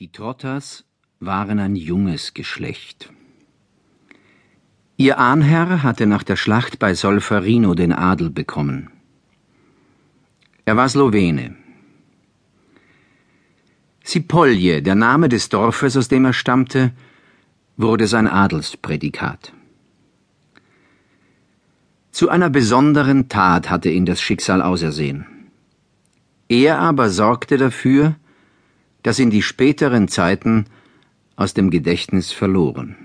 Die Trotters waren ein junges Geschlecht. Ihr Ahnherr hatte nach der Schlacht bei Solferino den Adel bekommen. Er war Slowene. Sipolje, der Name des Dorfes, aus dem er stammte, wurde sein Adelsprädikat. Zu einer besonderen Tat hatte ihn das Schicksal ausersehen. Er aber sorgte dafür, das in die späteren Zeiten aus dem Gedächtnis verloren.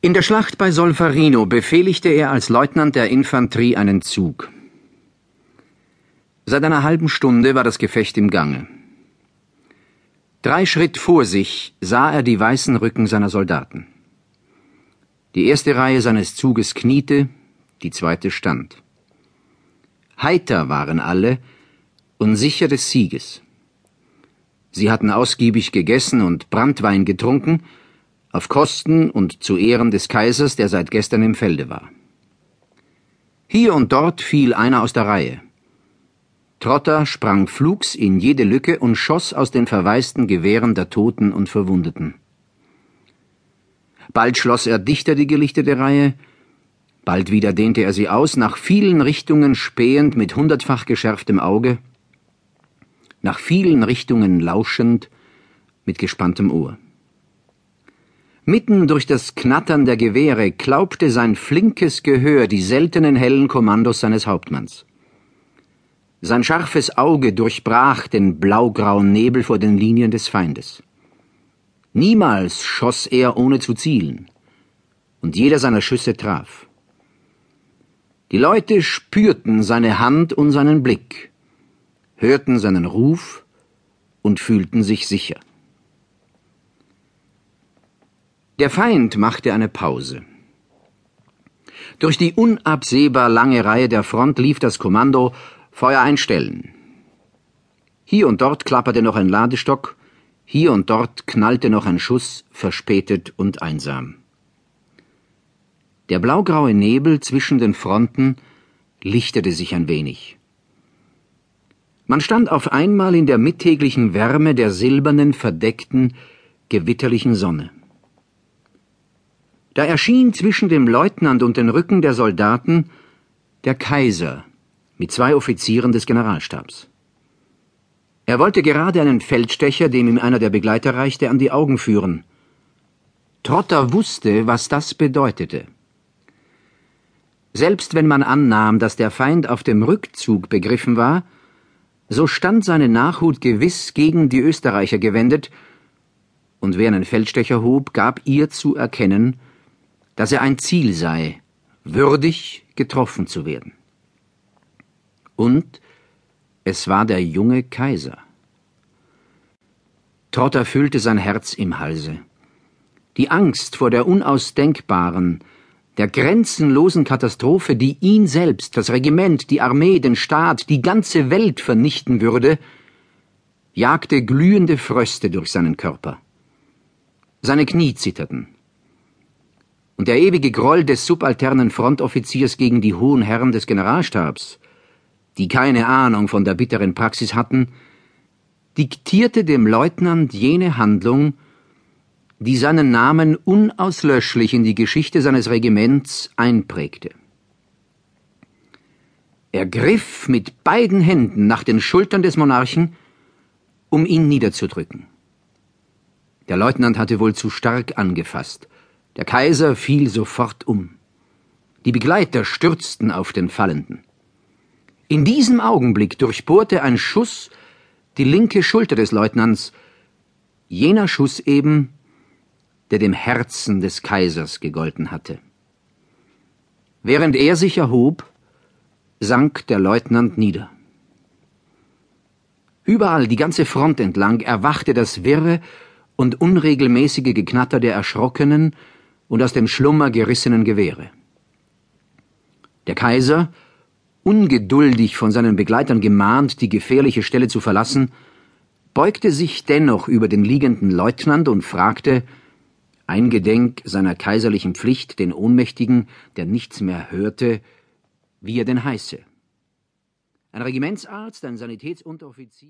In der Schlacht bei Solferino befehligte er als Leutnant der Infanterie einen Zug. Seit einer halben Stunde war das Gefecht im Gange. Drei Schritt vor sich sah er die weißen Rücken seiner Soldaten. Die erste Reihe seines Zuges kniete, die zweite stand. Heiter waren alle, und sicher des Sieges. Sie hatten ausgiebig gegessen und Brandwein getrunken, auf Kosten und zu Ehren des Kaisers, der seit gestern im Felde war. Hier und dort fiel einer aus der Reihe. Trotter sprang flugs in jede Lücke und schoss aus den verwaisten Gewehren der Toten und Verwundeten. Bald schloss er dichter die gelichtete Reihe, bald wieder dehnte er sie aus, nach vielen Richtungen spähend mit hundertfach geschärftem Auge, nach vielen Richtungen lauschend, mit gespanntem Ohr. Mitten durch das Knattern der Gewehre glaubte sein flinkes Gehör die seltenen hellen Kommandos seines Hauptmanns. Sein scharfes Auge durchbrach den blaugrauen Nebel vor den Linien des Feindes. Niemals schoss er ohne zu zielen, und jeder seiner Schüsse traf. Die Leute spürten seine Hand und seinen Blick, hörten seinen Ruf und fühlten sich sicher. Der Feind machte eine Pause. Durch die unabsehbar lange Reihe der Front lief das Kommando Feuer einstellen. Hier und dort klapperte noch ein Ladestock, hier und dort knallte noch ein Schuss, verspätet und einsam. Der blaugraue Nebel zwischen den Fronten lichtete sich ein wenig. Man stand auf einmal in der mittäglichen Wärme der silbernen, verdeckten, gewitterlichen Sonne. Da erschien zwischen dem Leutnant und den Rücken der Soldaten der Kaiser mit zwei Offizieren des Generalstabs. Er wollte gerade einen Feldstecher, dem ihm einer der Begleiter reichte, an die Augen führen. Trotter wusste, was das bedeutete. Selbst wenn man annahm, dass der Feind auf dem Rückzug begriffen war, so stand seine Nachhut gewiss gegen die Österreicher gewendet, und wer einen Feldstecher hob, gab ihr zu erkennen, dass er ein Ziel sei, würdig getroffen zu werden. Und es war der junge Kaiser. Trotter fühlte sein Herz im Halse. Die Angst vor der unausdenkbaren, der grenzenlosen Katastrophe, die ihn selbst, das Regiment, die Armee, den Staat, die ganze Welt vernichten würde, jagte glühende Fröste durch seinen Körper. Seine Knie zitterten. Und der ewige Groll des subalternen Frontoffiziers gegen die hohen Herren des Generalstabs, die keine Ahnung von der bitteren Praxis hatten, diktierte dem Leutnant jene Handlung, die seinen Namen unauslöschlich in die Geschichte seines Regiments einprägte. Er griff mit beiden Händen nach den Schultern des Monarchen, um ihn niederzudrücken. Der Leutnant hatte wohl zu stark angefasst. Der Kaiser fiel sofort um. Die Begleiter stürzten auf den Fallenden. In diesem Augenblick durchbohrte ein Schuss die linke Schulter des Leutnants, jener Schuss eben, der dem Herzen des Kaisers gegolten hatte. Während er sich erhob, sank der Leutnant nieder. Überall die ganze Front entlang erwachte das wirre und unregelmäßige Geknatter der erschrockenen und aus dem Schlummer gerissenen Gewehre. Der Kaiser, ungeduldig von seinen Begleitern gemahnt, die gefährliche Stelle zu verlassen, beugte sich dennoch über den liegenden Leutnant und fragte, eingedenk seiner kaiserlichen Pflicht den Ohnmächtigen, der nichts mehr hörte, wie er denn heiße. Ein Regimentsarzt, ein Sanitätsunteroffizier